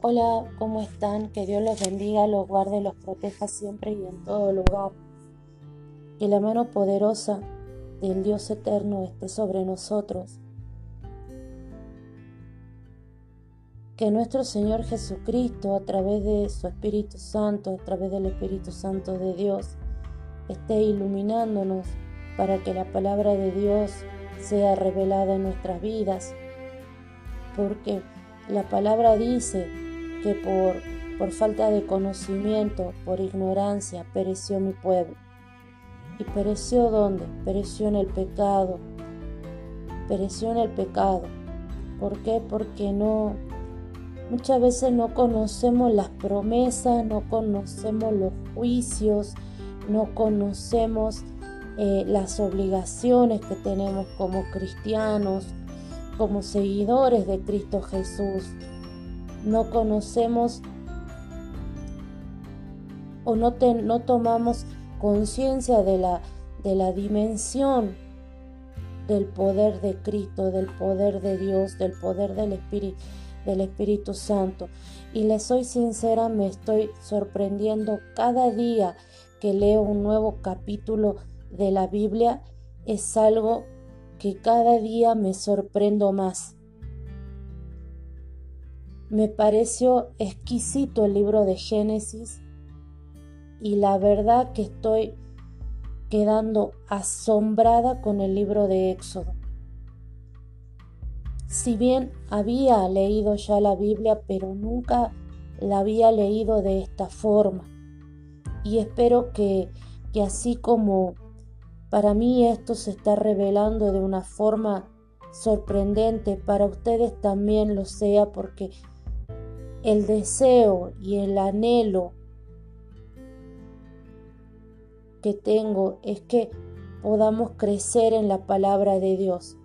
Hola, ¿cómo están? Que Dios los bendiga, los guarde, los proteja siempre y en todo lugar. Que la mano poderosa del Dios eterno esté sobre nosotros. Que nuestro Señor Jesucristo, a través de su Espíritu Santo, a través del Espíritu Santo de Dios, esté iluminándonos para que la palabra de Dios sea revelada en nuestras vidas. Porque la palabra dice que por, por falta de conocimiento, por ignorancia, pereció mi pueblo. ¿Y pereció dónde? Pereció en el pecado. Pereció en el pecado. ¿Por qué? Porque no, muchas veces no conocemos las promesas, no conocemos los juicios, no conocemos eh, las obligaciones que tenemos como cristianos, como seguidores de Cristo Jesús. No conocemos o no, no tomamos conciencia de la, de la dimensión del poder de Cristo, del poder de Dios, del poder del Espíritu, del Espíritu Santo. Y le soy sincera, me estoy sorprendiendo cada día que leo un nuevo capítulo de la Biblia. Es algo que cada día me sorprendo más. Me pareció exquisito el libro de Génesis y la verdad que estoy quedando asombrada con el libro de Éxodo. Si bien había leído ya la Biblia, pero nunca la había leído de esta forma. Y espero que, que así como para mí esto se está revelando de una forma sorprendente, para ustedes también lo sea, porque el deseo y el anhelo que tengo es que podamos crecer en la palabra de Dios.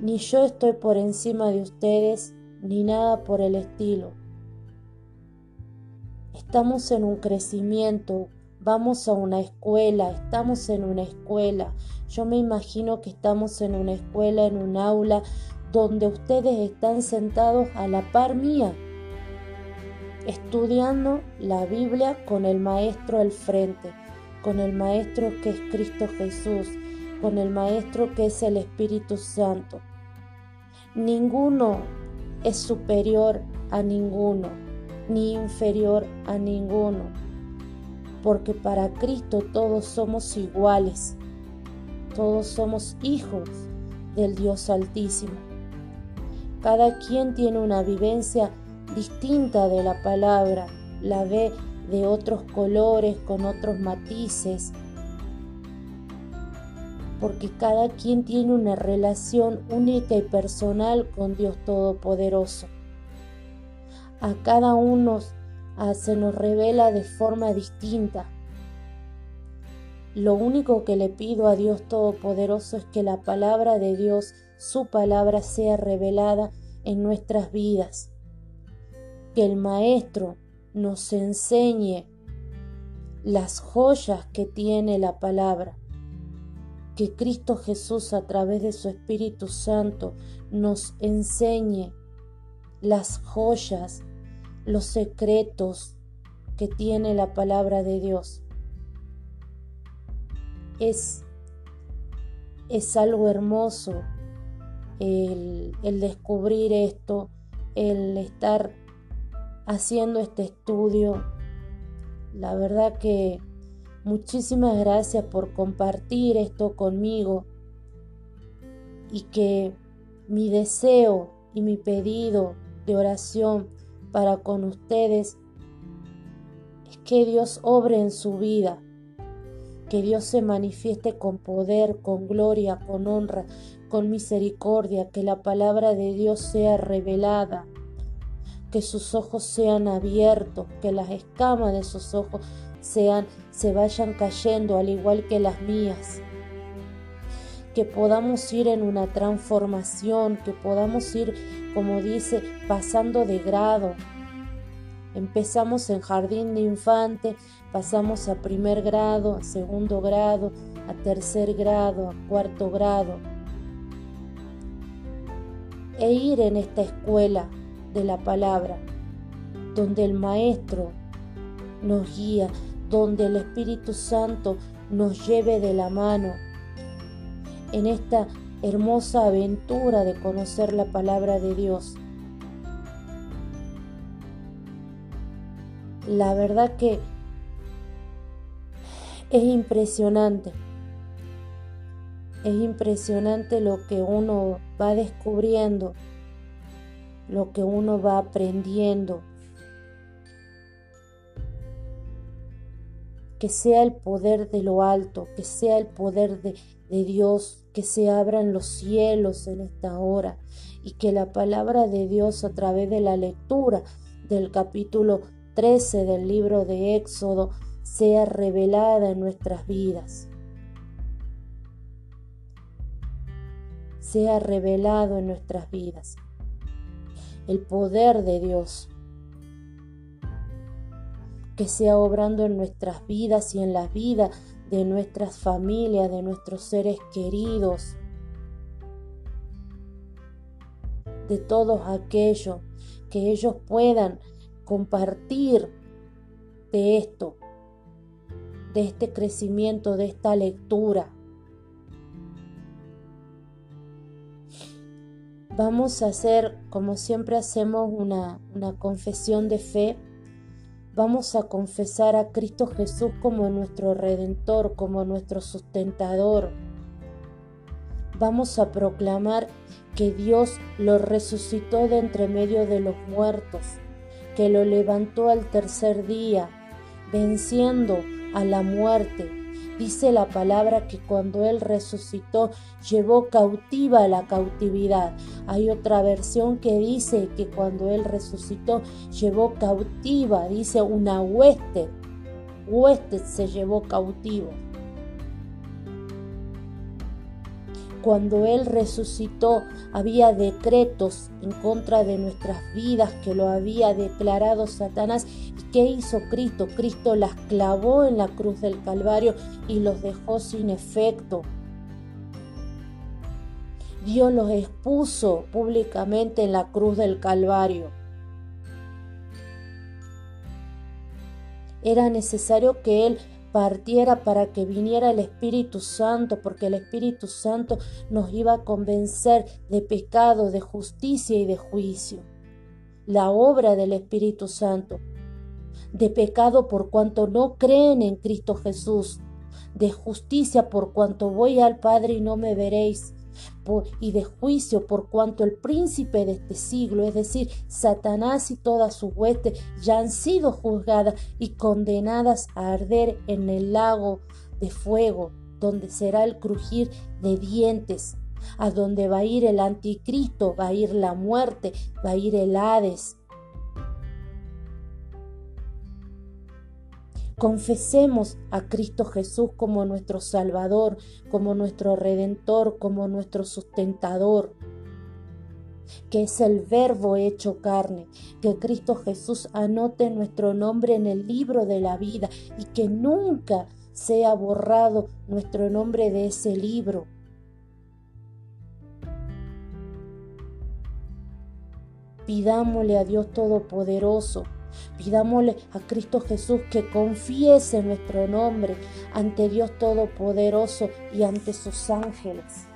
Ni yo estoy por encima de ustedes, ni nada por el estilo. Estamos en un crecimiento vamos a una escuela, estamos en una escuela. Yo me imagino que estamos en una escuela, en un aula, donde ustedes están sentados a la par mía, estudiando la Biblia con el maestro al frente, con el maestro que es Cristo Jesús, con el maestro que es el Espíritu Santo. Ninguno es superior a ninguno, ni inferior a ninguno porque para Cristo todos somos iguales, todos somos hijos del Dios Altísimo. Cada quien tiene una vivencia distinta de la palabra, la ve de otros colores, con otros matices, porque cada quien tiene una relación única y personal con Dios Todopoderoso. A cada uno se nos revela de forma distinta. Lo único que le pido a Dios Todopoderoso es que la palabra de Dios, su palabra, sea revelada en nuestras vidas. Que el Maestro nos enseñe las joyas que tiene la palabra. Que Cristo Jesús a través de su Espíritu Santo nos enseñe las joyas los secretos que tiene la palabra de Dios. Es, es algo hermoso el, descubrir esto, el estar haciendo este estudio. La verdad que muchísimas gracias por compartir esto conmigo y que mi deseo y mi pedido de oración para con ustedes es que Dios obre en su vida, que Dios se manifieste con poder, con gloria, con honra, con misericordia, que la palabra de Dios sea revelada, que sus ojos sean abiertos, que las escamas de sus ojos sean se vayan cayendo al igual que las mías. Que podamos ir en una transformación, que podamos ir como dice, pasando de grado. Empezamos en jardín de infante, pasamos a primer grado, a segundo grado, a tercer grado, a cuarto grado. E ir en esta escuela de la palabra, donde el Maestro nos guía, donde el Espíritu Santo nos lleve de la mano en esta hermosa aventura de conocer la palabra de Dios. La verdad que es impresionante. Es impresionante lo que uno va descubriendo, lo que uno va aprendiendo. Que sea el poder de lo alto, que sea el poder de, Dios, que se abran los cielos en esta hora y que la palabra de Dios a través de la lectura del capítulo 13 del libro de Éxodo sea revelada en nuestras vidas. Sea revelado en nuestras vidas. El poder de Dios. Que sea obrando en nuestras vidas y en las vidas de nuestras familias, de nuestros seres queridos, de todos aquellos que ellos puedan compartir de esto, de este crecimiento, de esta lectura. Vamos a hacer, como siempre hacemos, una, una confesión de fe. Vamos a confesar a Cristo Jesús como nuestro redentor, como nuestro sustentador. Vamos a proclamar que Dios lo resucitó de entre medio de los muertos, que lo levantó al tercer día, venciendo a la muerte. Dice la palabra que cuando Él resucitó llevó cautiva la cautividad. Hay otra versión que dice que cuando Él resucitó llevó cautiva, dice una hueste. Hueste se llevó cautivo. Cuando Él resucitó, había decretos en contra de nuestras vidas que lo había declarado Satanás. ¿Y qué hizo Cristo? Cristo las clavó en la cruz del Calvario y los dejó sin efecto. Dios los expuso públicamente en la cruz del Calvario. Era necesario que Él partiera para que viniera el Espíritu Santo, porque el Espíritu Santo nos iba a convencer de pecado, de justicia y de juicio. La obra del Espíritu Santo, de pecado por cuanto no creen en Cristo Jesús, de justicia por cuanto voy al Padre y no me veréis, y de juicio por cuanto el príncipe de este siglo, es decir, Satanás y toda su hueste, ya han sido juzgadas y condenadas a arder en el lago de fuego, donde será el crujir de dientes, a donde va a ir el anticristo, va a ir la muerte, va a ir el Hades, Confesemos a Cristo Jesús como nuestro Salvador, como nuestro Redentor, como nuestro sustentador, que es el verbo hecho carne, que Cristo Jesús anote nuestro nombre en el libro de la vida y que nunca sea borrado nuestro nombre de ese libro. Pidámosle a Dios Todopoderoso Pidámosle a Cristo Jesús que confiese nuestro nombre ante Dios Todopoderoso y ante sus ángeles.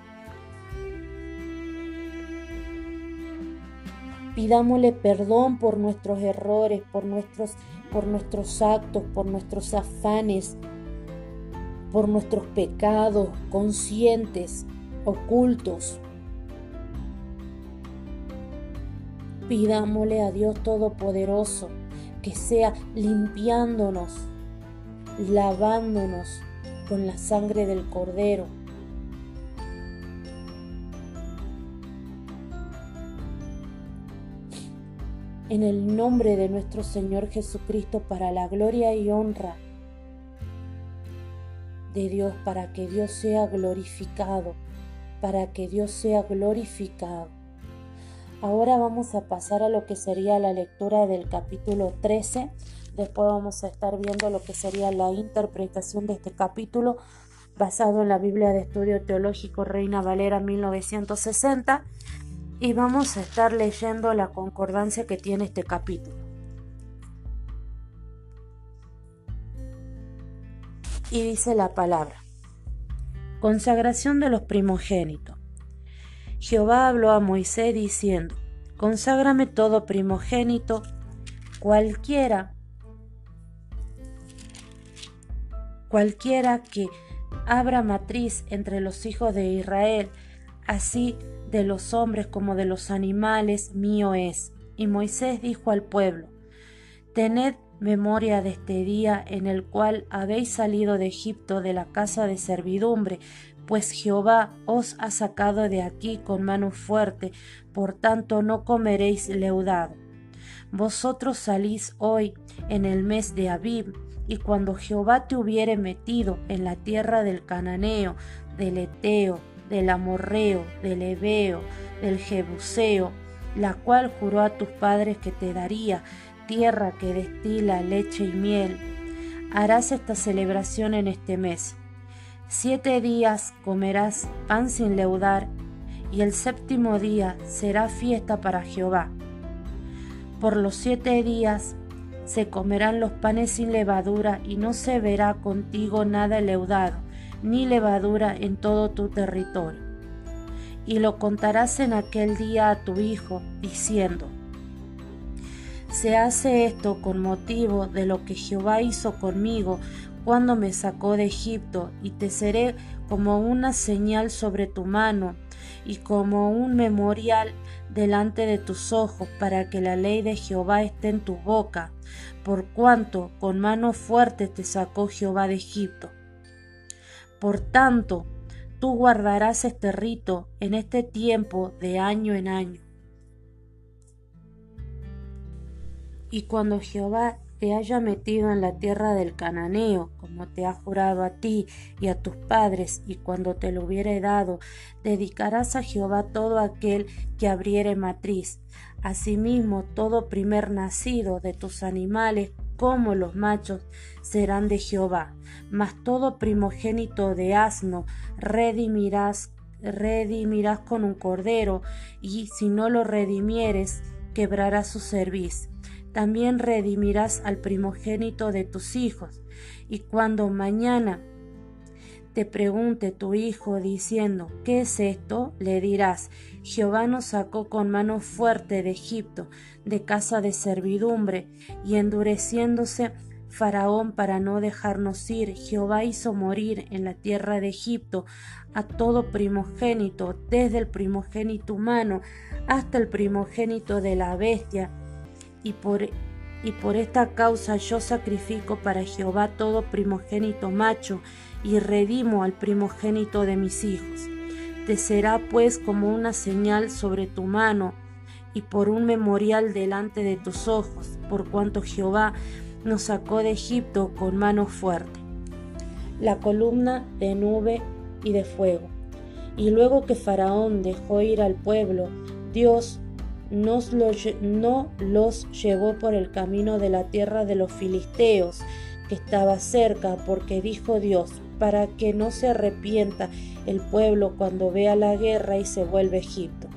Pidámosle perdón por nuestros errores, por nuestros, por nuestros actos, por nuestros afanes, por nuestros pecados conscientes, ocultos. Pidámosle a Dios Todopoderoso que sea limpiándonos, lavándonos con la sangre del Cordero. En el nombre de nuestro Señor Jesucristo, para la gloria y honra de Dios, para que Dios sea glorificado, para que Dios sea glorificado. Ahora vamos a pasar a lo que sería la lectura del capítulo 13. Después vamos a estar viendo lo que sería la interpretación de este capítulo basado en la Biblia de Estudio Teológico Reina Valera 1960 y vamos a estar leyendo la concordancia que tiene este capítulo. Y dice la palabra, consagración de los primogénitos. Jehová habló a Moisés diciendo, conságrame todo primogénito, cualquiera, cualquiera que abra matriz entre los hijos de Israel, así de los hombres como de los animales, mío es. Y Moisés dijo al pueblo, Tened memoria de este día en el cual habéis salido de Egipto de la casa de servidumbre, pues Jehová os ha sacado de aquí con mano fuerte, por tanto no comeréis leudado. Vosotros salís hoy en el mes de Abib, y cuando Jehová te hubiere metido en la tierra del Cananeo, del Eteo, del Amorreo, del Ebeo, del Jebuseo, la cual juró a tus padres que te daría, tierra que destila leche y miel, harás esta celebración en este mes. Siete días comerás pan sin leudar, y el séptimo día será fiesta para Jehová. Por los siete días se comerán los panes sin levadura, y no se verá contigo nada leudado, ni levadura en todo tu territorio. Y lo contarás en aquel día a tu hijo, diciendo, se hace esto con motivo de lo que Jehová hizo conmigo cuando me sacó de Egipto, y te seré como una señal sobre tu mano y como un memorial delante de tus ojos, para que la ley de Jehová esté en tu boca, por cuanto con mano fuerte te sacó Jehová de Egipto. Por tanto, tú guardarás este rito en este tiempo de año en año Y cuando Jehová te haya metido en la tierra del cananeo, como te ha jurado a ti y a tus padres, y cuando te lo hubiere dado, dedicarás a Jehová todo aquel que abriere matriz. Asimismo, todo primer nacido de tus animales, como los machos, serán de Jehová. Mas todo primogénito de asno redimirás, redimirás con un cordero, y si no lo redimieres, quebrarás su cerviz también redimirás al primogénito de tus hijos. Y cuando mañana te pregunte tu hijo diciendo, ¿qué es esto? Le dirás, Jehová nos sacó con mano fuerte de Egipto, de casa de servidumbre, y endureciéndose Faraón para no dejarnos ir, Jehová hizo morir en la tierra de Egipto a todo primogénito, desde el primogénito humano hasta el primogénito de la bestia, y por, y por esta causa yo sacrifico para Jehová todo primogénito macho y redimo al primogénito de mis hijos. Te será pues como una señal sobre tu mano y por un memorial delante de tus ojos, por cuanto Jehová nos sacó de Egipto con mano fuerte. La columna de nube y de fuego. Y luego que Faraón dejó ir al pueblo, Dios no los llevó por el camino de la tierra de los filisteos, que estaba cerca, porque dijo Dios, para que no se arrepienta el pueblo cuando vea la guerra y se vuelve Egipto.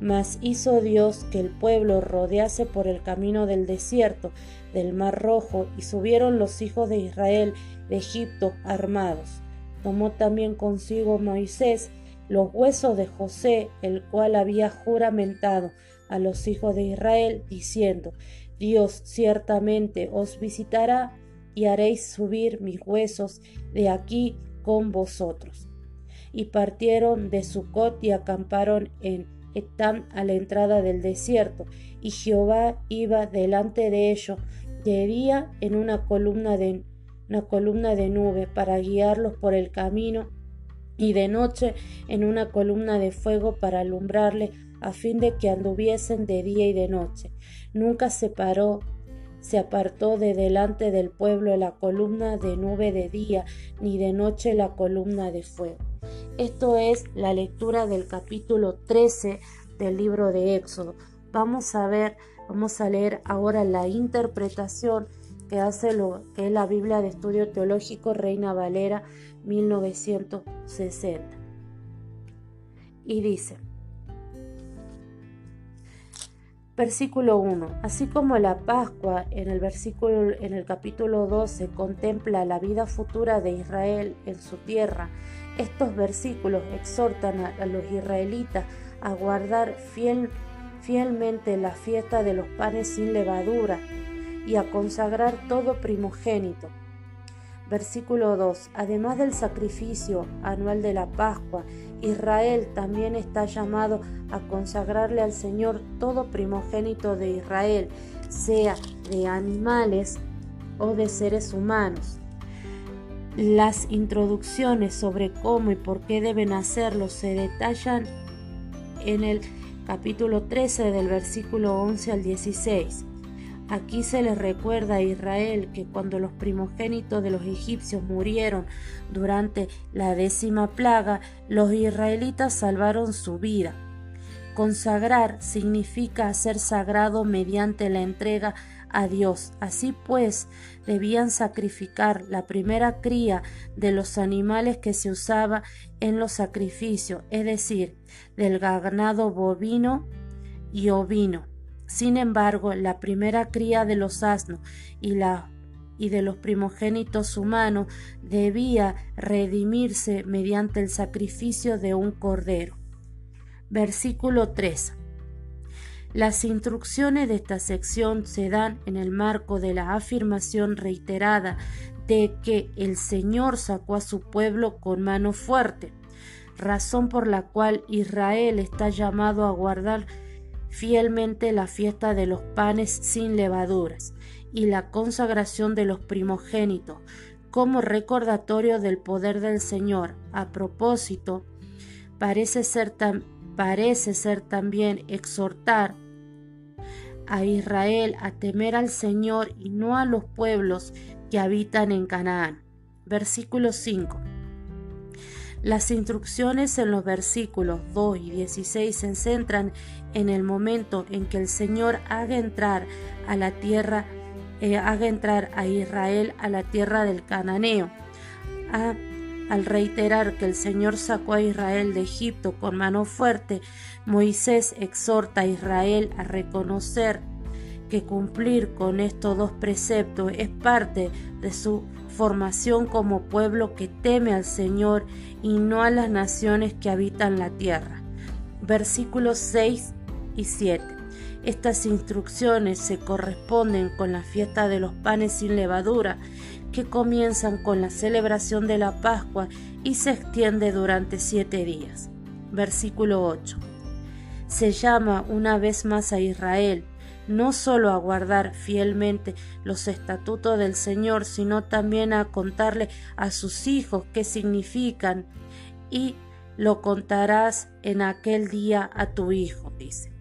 Mas hizo Dios que el pueblo rodease por el camino del desierto, del mar rojo, y subieron los hijos de Israel de Egipto armados. Tomó también consigo Moisés los huesos de José, el cual había juramentado a los hijos de Israel, diciendo, Dios ciertamente os visitará y haréis subir mis huesos de aquí con vosotros. Y partieron de Sucot y acamparon en Etam a la entrada del desierto, y Jehová iba delante de ellos de día en una columna de, una columna de nube para guiarlos por el camino y de noche en una columna de fuego para alumbrarle a fin de que anduviesen de día y de noche. Nunca se paró, se apartó de delante del pueblo la columna de nube de día, ni de noche la columna de fuego. Esto es la lectura del capítulo 13 del libro de Éxodo. Vamos a ver, vamos a leer ahora la interpretación que hace lo que es la Biblia de Estudio Teológico Reina Valera 1960. Y dice, Versículo 1. Así como la Pascua en el versículo en el capítulo 12 contempla la vida futura de Israel en su tierra, estos versículos exhortan a, los israelitas a guardar fiel, fielmente la fiesta de los panes sin levadura y a consagrar todo primogénito. Versículo 2. Además del sacrificio anual de la Pascua Israel también está llamado a consagrarle al Señor todo primogénito de Israel, sea de animales o de seres humanos. Las introducciones sobre cómo y por qué deben hacerlo se detallan en el capítulo 13 del versículo 11 al 16. Aquí se les recuerda a Israel que cuando los primogénitos de los egipcios murieron durante la décima plaga, los israelitas salvaron su vida. Consagrar significa hacer sagrado mediante la entrega a Dios. Así pues, debían sacrificar la primera cría de los animales que se usaba en los sacrificios, es decir, del ganado bovino y ovino sin embargo, la primera cría de los asnos y, la, y de los primogénitos humanos debía redimirse mediante el sacrificio de un cordero. Versículo 3. Las instrucciones de esta sección se dan en el marco de la afirmación reiterada de que el Señor sacó a su pueblo con mano fuerte, razón por la cual Israel está llamado a guardar fielmente la fiesta de los panes sin levaduras y la consagración de los primogénitos como recordatorio del poder del Señor. A propósito, parece ser, parece ser también exhortar a Israel a temer al Señor y no a los pueblos que habitan en Canaán. Versículo 5. Las instrucciones en los versículos 2 y 16 se centran en el momento en que el Señor haga entrar a la tierra, eh, haga entrar a Israel a la tierra del cananeo. al reiterar que el Señor sacó a Israel de Egipto con mano fuerte, Moisés exhorta a Israel a reconocer que cumplir con estos dos preceptos es parte de su formación como pueblo que teme al Señor y no a las naciones que habitan la tierra. Versículos 6 y 7. Estas instrucciones se corresponden con la fiesta de los panes sin levadura, que comienzan con la celebración de la Pascua y se extiende durante siete días. Versículo 8. Se llama una vez más a Israel no solo a guardar fielmente los estatutos del Señor, sino también a contarle a sus hijos qué significan y lo contarás en aquel día a tu hijo, dice.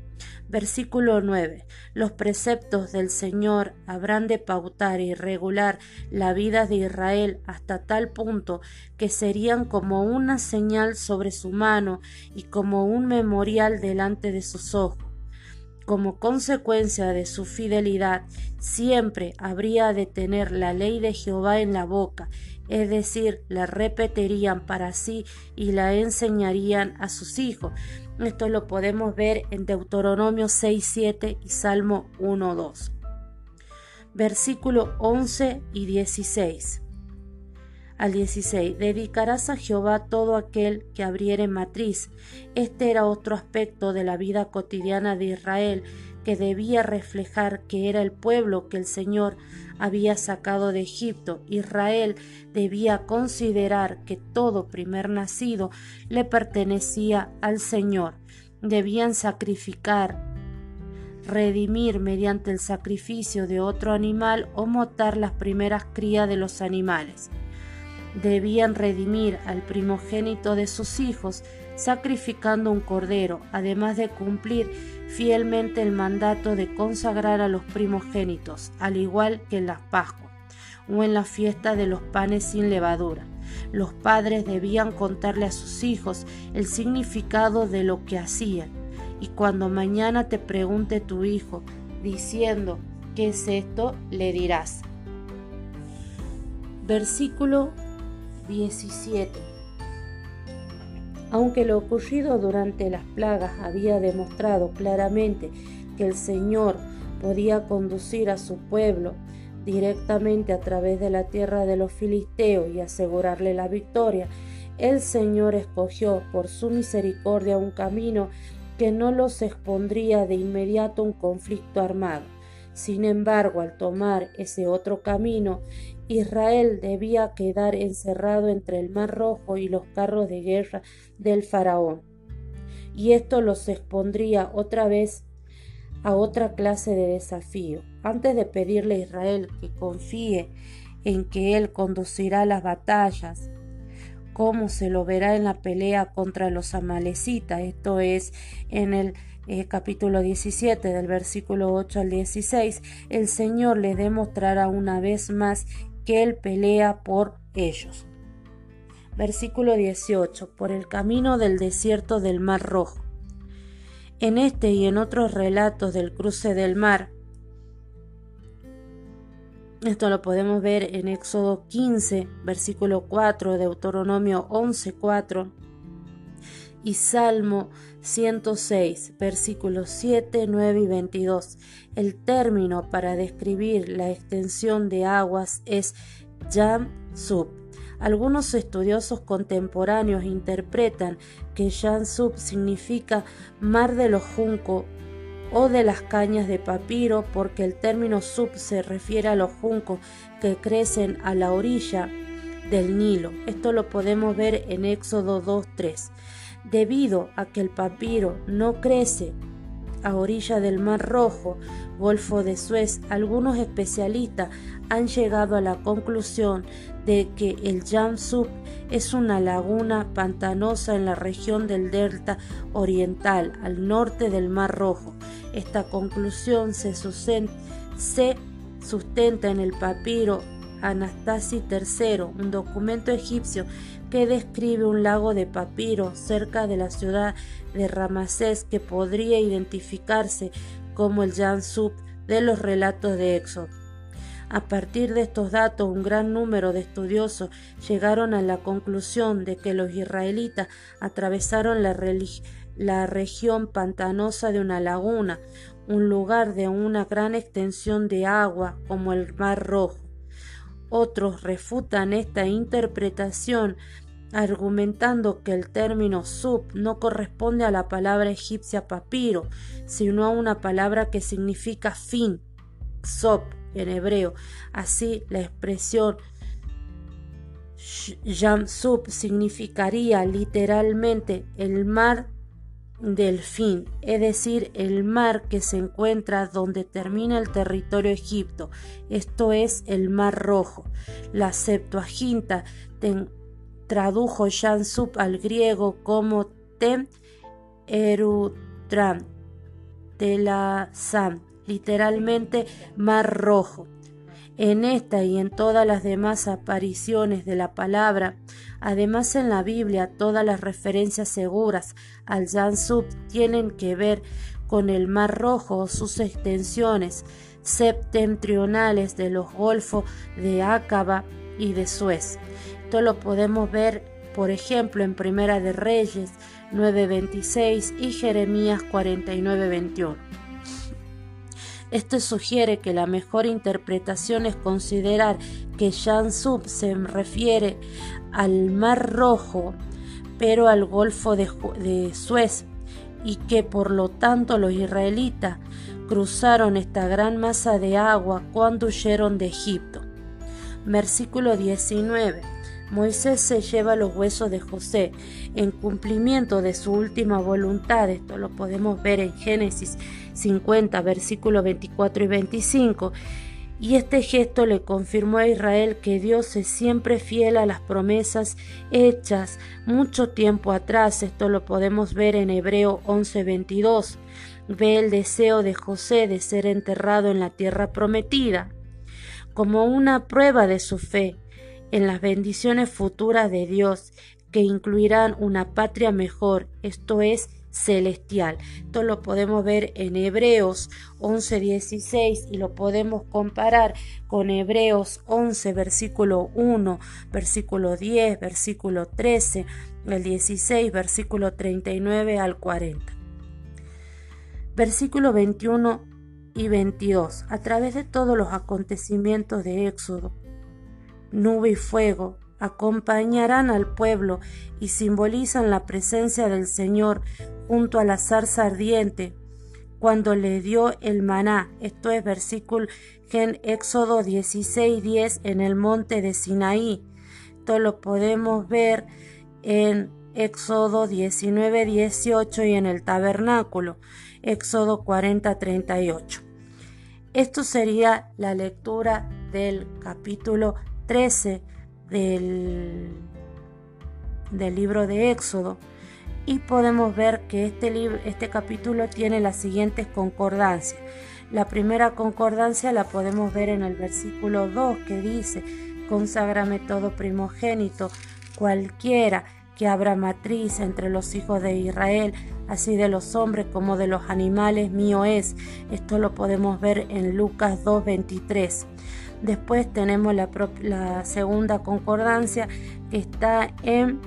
Versículo 9. Los preceptos del Señor habrán de pautar y regular la vida de Israel hasta tal punto que serían como una señal sobre su mano y como un memorial delante de sus ojos como consecuencia de su fidelidad, siempre habría de tener la ley de Jehová en la boca, es decir, la repetirían para sí y la enseñarían a sus hijos. Esto lo podemos ver en Deuteronomio 6, 7 y Salmo 1, 2. Versículo 11 y 16 al 16. Dedicarás a Jehová todo aquel que abriere matriz. Este era otro aspecto de la vida cotidiana de Israel que debía reflejar que era el pueblo que el Señor había sacado de Egipto. Israel debía considerar que todo primer nacido le pertenecía al Señor. Debían sacrificar, redimir mediante el sacrificio de otro animal o motar las primeras crías de los animales debían redimir al primogénito de sus hijos sacrificando un cordero, además de cumplir fielmente el mandato de consagrar a los primogénitos, al igual que en las Pascuas o en la fiesta de los panes sin levadura. Los padres debían contarle a sus hijos el significado de lo que hacían, y cuando mañana te pregunte tu hijo, diciendo, ¿qué es esto? le dirás. Versículo 17. Aunque lo ocurrido durante las plagas había demostrado claramente que el Señor podía conducir a su pueblo directamente a través de la tierra de los filisteos y asegurarle la victoria, el Señor escogió por su misericordia un camino que no los expondría de inmediato a un conflicto armado. Sin embargo, al tomar ese otro camino, Israel debía quedar encerrado entre el Mar Rojo y los carros de guerra del faraón. Y esto los expondría otra vez a otra clase de desafío. Antes de pedirle a Israel que confíe en que Él conducirá las batallas, como se lo verá en la pelea contra los amalecitas, esto es en el eh, capítulo 17 del versículo 8 al 16, el Señor le demostrará una vez más que Él pelea por ellos. Versículo 18. Por el camino del desierto del Mar Rojo. En este y en otros relatos del cruce del mar, esto lo podemos ver en Éxodo 15, versículo 4, Deuteronomio 11, 4 y Salmo 106, versículos 7, 9 y 22. El término para describir la extensión de aguas es Yam Sub algunos estudiosos contemporáneos interpretan que Yansub significa mar de los juncos o de las cañas de papiro porque el término sub se refiere a los juncos que crecen a la orilla del Nilo. Esto lo podemos ver en Éxodo 2.3. Debido a que el papiro no crece a orilla del Mar Rojo, Golfo de Suez, algunos especialistas han llegado a la conclusión de que el Jamsuk es una laguna pantanosa en la región del delta oriental, al norte del Mar Rojo. Esta conclusión se, se sustenta en el papiro Anastasi III, un documento egipcio que describe un lago de papiro cerca de la ciudad de Ramasés que podría identificarse como el Yansub de los relatos de Éxodo. A partir de estos datos, un gran número de estudiosos llegaron a la conclusión de que los israelitas atravesaron la región pantanosa de una laguna, un lugar de una gran extensión de agua como el Mar Rojo. Otros refutan esta interpretación argumentando que el término sub no corresponde a la palabra egipcia papiro, sino a una palabra que significa fin, sop en hebreo. Así, la expresión Yam Sub significaría literalmente el mar del fin, es decir, el mar que se encuentra donde termina el territorio Egipto, esto es el Mar Rojo. La Septuaginta tradujo Sub al griego como Tem Erutram, de la Sam, literalmente Mar Rojo. En esta y en todas las demás apariciones de la palabra, además en la Biblia, todas las referencias seguras al Yansub tienen que ver con el Mar Rojo o sus extensiones septentrionales de los golfos de Acaba y de Suez. Esto lo podemos ver, por ejemplo, en Primera de Reyes 9:26 y Jeremías 49:21. Esto sugiere que la mejor interpretación es considerar que Sub se refiere al Mar Rojo, pero al Golfo de, de Suez, y que por lo tanto los israelitas cruzaron esta gran masa de agua cuando huyeron de Egipto. Versículo 19. Moisés se lleva los huesos de José en cumplimiento de su última voluntad. Esto lo podemos ver en Génesis 50, versículos 24 y 25. Y este gesto le confirmó a Israel que Dios es siempre fiel a las promesas hechas mucho tiempo atrás. Esto lo podemos ver en Hebreo 11:22. Ve el deseo de José de ser enterrado en la tierra prometida como una prueba de su fe en las bendiciones futuras de Dios que incluirán una patria mejor, esto es celestial. Esto lo podemos ver en Hebreos 11:16 y lo podemos comparar con Hebreos 11 versículo 1, versículo 10, versículo 13, el 16, versículo 39 al 40. Versículo 21 y 22. A través de todos los acontecimientos de Éxodo, nube y fuego acompañarán al pueblo y simbolizan la presencia del Señor junto a la zarza ardiente cuando le dio el maná. Esto es versículo en Éxodo 16, 10 en el monte de Sinaí. Esto lo podemos ver en Éxodo 19, 18 y en el tabernáculo. Éxodo 40, 38. Esto sería la lectura del capítulo 13 del, del libro de Éxodo y podemos ver que este, libro, este capítulo tiene las siguientes concordancias. La primera concordancia la podemos ver en el versículo 2 que dice, conságrame todo primogénito, cualquiera que abra matriz entre los hijos de Israel, así de los hombres como de los animales, mío es. Esto lo podemos ver en Lucas 2.23. Después tenemos la, la segunda concordancia que está en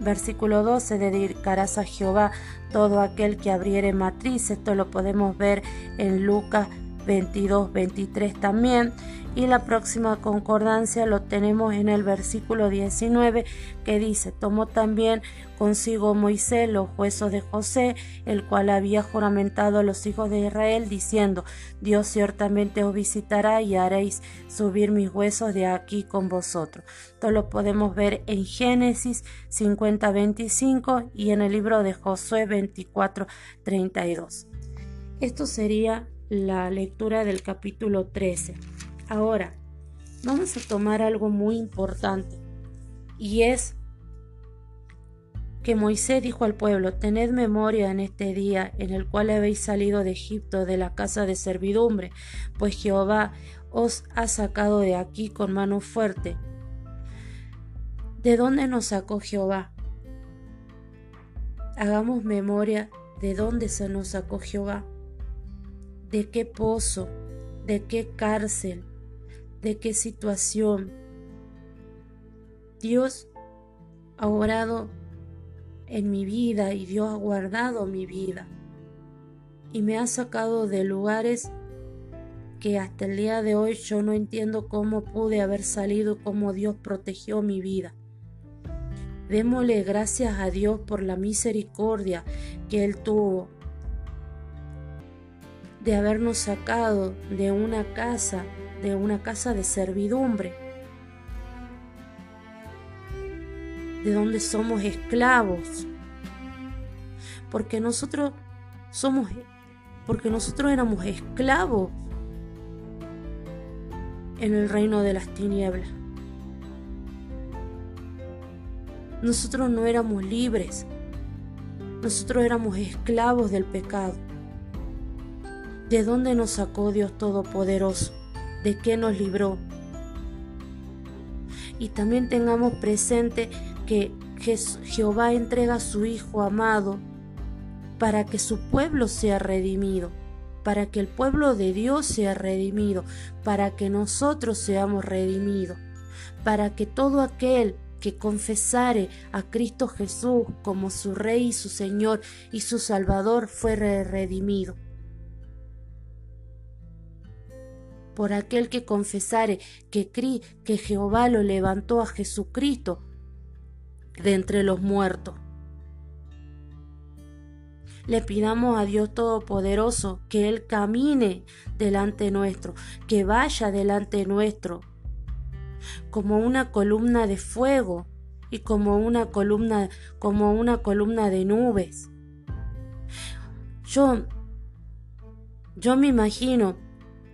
Versículo 12, dedicarás a Jehová todo aquel que abriere matriz. Esto lo podemos ver en Lucas 22, 23 también y la próxima concordancia lo tenemos en el versículo 19 que dice, tomó también consigo Moisés los huesos de José, el cual había juramentado a los hijos de Israel, diciendo, Dios ciertamente os visitará y haréis subir mis huesos de aquí con vosotros. Esto lo podemos ver en Génesis 50, 25 y en el libro de Josué 24, 32. Esto sería la lectura del capítulo 13. Ahora, vamos a tomar algo muy importante y es que Moisés dijo al pueblo, tened memoria en este día en el cual habéis salido de Egipto de la casa de servidumbre, pues Jehová os ha sacado de aquí con mano fuerte. ¿De dónde nos sacó Jehová? Hagamos memoria de dónde se nos sacó Jehová, de qué pozo, de qué cárcel, de qué situación. Dios ha orado en mi vida y Dios ha guardado mi vida y me ha sacado de lugares que hasta el día de hoy yo no entiendo cómo pude haber salido, cómo Dios protegió mi vida. Démosle gracias a Dios por la misericordia que Él tuvo de habernos sacado de una casa de una casa de servidumbre, de donde somos esclavos, porque nosotros somos, porque nosotros éramos esclavos en el reino de las tinieblas. Nosotros no éramos libres, nosotros éramos esclavos del pecado. ¿De dónde nos sacó Dios Todopoderoso? de qué nos libró. Y también tengamos presente que Jehová entrega a su Hijo amado para que su pueblo sea redimido, para que el pueblo de Dios sea redimido, para que nosotros seamos redimidos, para que todo aquel que confesare a Cristo Jesús como su Rey y su Señor y su Salvador fuere redimido. Por aquel que confesare que, que Jehová lo levantó a Jesucristo de entre los muertos. Le pidamos a Dios Todopoderoso que Él camine delante nuestro, que vaya delante nuestro, como una columna de fuego y como una columna, como una columna de nubes. Yo, yo me imagino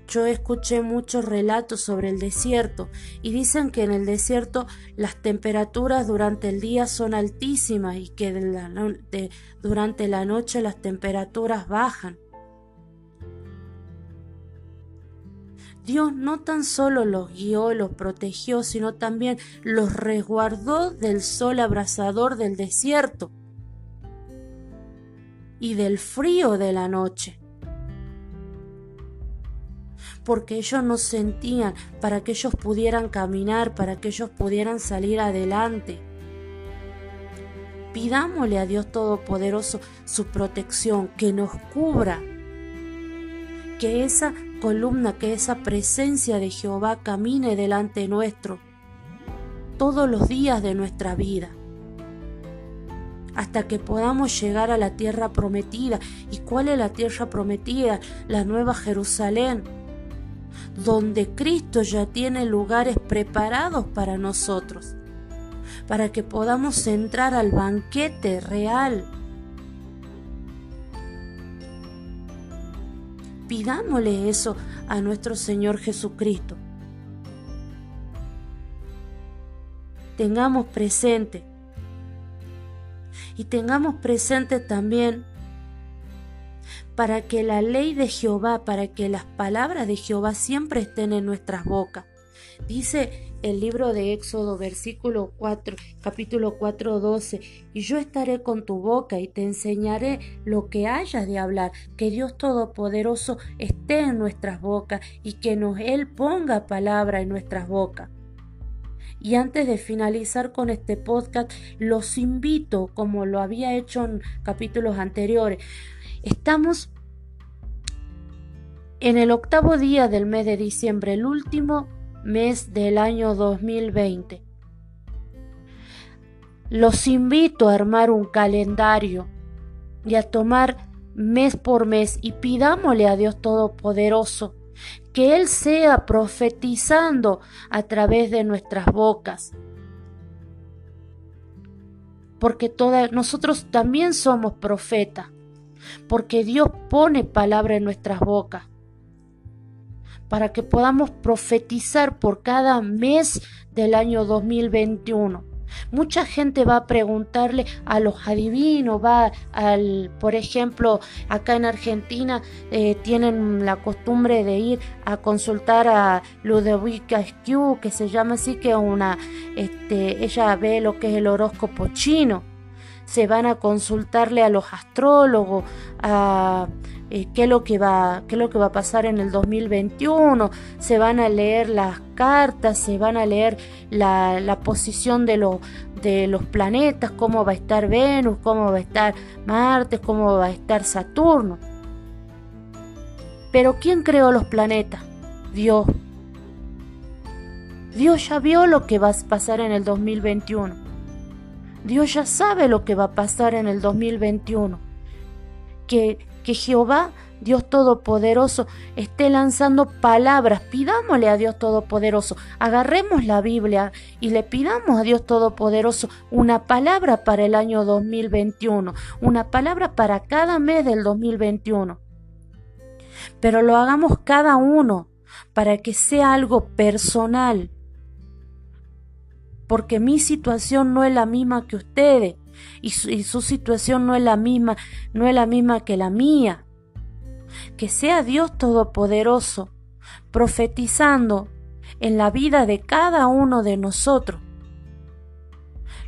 yo escuché muchos relatos sobre el desierto y dicen que en el desierto las temperaturas durante el día son altísimas y que durante la noche las temperaturas bajan. Dios no tan solo los guió, los protegió, sino también los resguardó del sol abrasador del desierto y del frío de la noche porque ellos no sentían, para que ellos pudieran caminar, para que ellos pudieran salir adelante. Pidámosle a Dios Todopoderoso su protección, que nos cubra, que esa columna, que esa presencia de Jehová camine delante nuestro todos los días de nuestra vida hasta que podamos llegar a la tierra prometida. ¿Y cuál es la tierra prometida? La nueva Jerusalén, donde Cristo ya tiene lugares preparados para nosotros, para que podamos entrar al banquete real. Pidámosle eso a nuestro Señor Jesucristo. Tengamos presente y tengamos presente también para que la ley de Jehová, para que las palabras de Jehová siempre estén en nuestras bocas. Dice el libro de Éxodo, versículo 4, capítulo 4, 12, y yo estaré con tu boca y te enseñaré lo que hayas de hablar, que Dios Todopoderoso esté en nuestras bocas y que nos Él ponga palabra en nuestras bocas. Y antes de finalizar con este podcast, los invito, como lo había hecho en capítulos anteriores, estamos en el octavo día del mes de diciembre, el último mes del año 2020. Los invito a armar un calendario y a tomar mes por mes y pidámosle a Dios Todopoderoso que Él sea profetizando a través de nuestras bocas. Porque nosotros también somos profetas, porque Dios pone palabra en nuestras bocas, para que podamos profetizar por cada mes del año 2021 Mucha gente va a preguntarle a los adivinos, va al, por ejemplo, acá en Argentina eh, tienen la costumbre de ir a consultar a Ludovica Skew, que se llama así, que una, este, ella ve lo que es el horóscopo chino. Se van a consultarle a los astrólogos, eh, qué, es lo que va, qué es lo que va a pasar en el 2021, se van a leer las cartas, se van a leer la, la posición de, de los planetas, cómo va a estar Venus, cómo va a estar Marte, cómo va a estar Saturno. Pero ¿quién creó los planetas? Dios. Dios ya vio lo que va a pasar en el 2021. Dios ya sabe lo que va a pasar en el 2021. Que que Jehová, Dios Todopoderoso, esté lanzando palabras. Pidámosle a Dios Todopoderoso, agarremos la Biblia y le pidamos a Dios Todopoderoso una palabra para el año 2021, una palabra para cada mes del 2021. Pero lo hagamos cada uno para que sea algo personal. Porque mi situación no es la misma que ustedes y su, situación no es la misma, no es la misma que la mía. Que sea Dios Todopoderoso profetizando en la vida de cada uno de nosotros.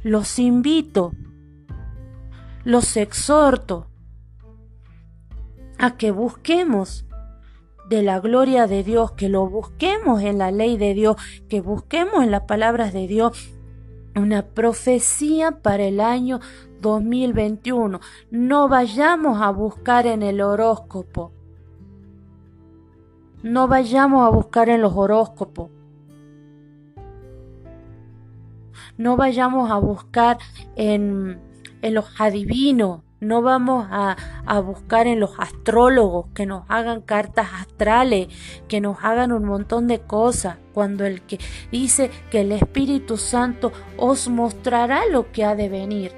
Los invito, los exhorto a que busquemos de la gloria de Dios, que lo busquemos en la ley de Dios, que busquemos en las palabras de Dios una profecía para el año 2021. No vayamos a buscar en el horóscopo. No vayamos a buscar en los horóscopos. No vayamos a buscar en, en los adivinos. No vamos a, a, buscar en los astrólogos que nos hagan cartas astrales, que nos hagan un montón de cosas, cuando el que dice que el Espíritu Santo os mostrará lo que ha de venir.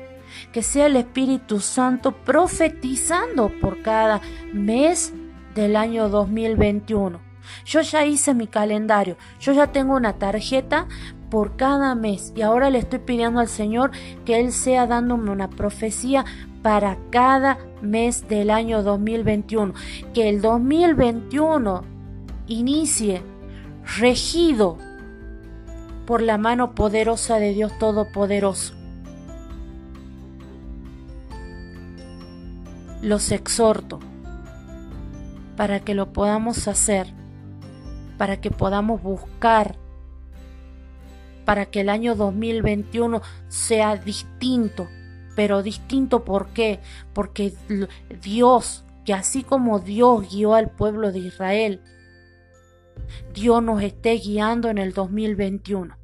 Que sea el Espíritu Santo profetizando por cada mes del año 2021. Yo ya hice mi calendario, yo ya tengo una tarjeta por cada mes y ahora le estoy pidiendo al Señor que Él sea dándome una profecía para cada mes del año 2021. Que el 2021 inicie regido por la mano poderosa de Dios Todopoderoso. Los exhorto para que lo podamos hacer, para que podamos buscar, para que el año 2021 sea distinto pero distinto ¿por qué? Porque Dios, que así como Dios guió al pueblo de Israel, Dios nos esté guiando en el 2021.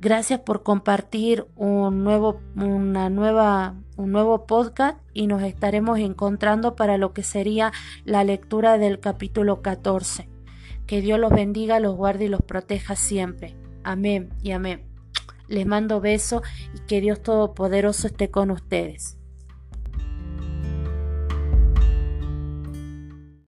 Gracias por compartir un nuevo, una nueva, un nuevo podcast y nos estaremos encontrando para lo que sería la lectura del capítulo 14. Que Dios los bendiga, los guarde y los proteja siempre. Amén y amén. Les mando besos y que Dios Todopoderoso esté con ustedes.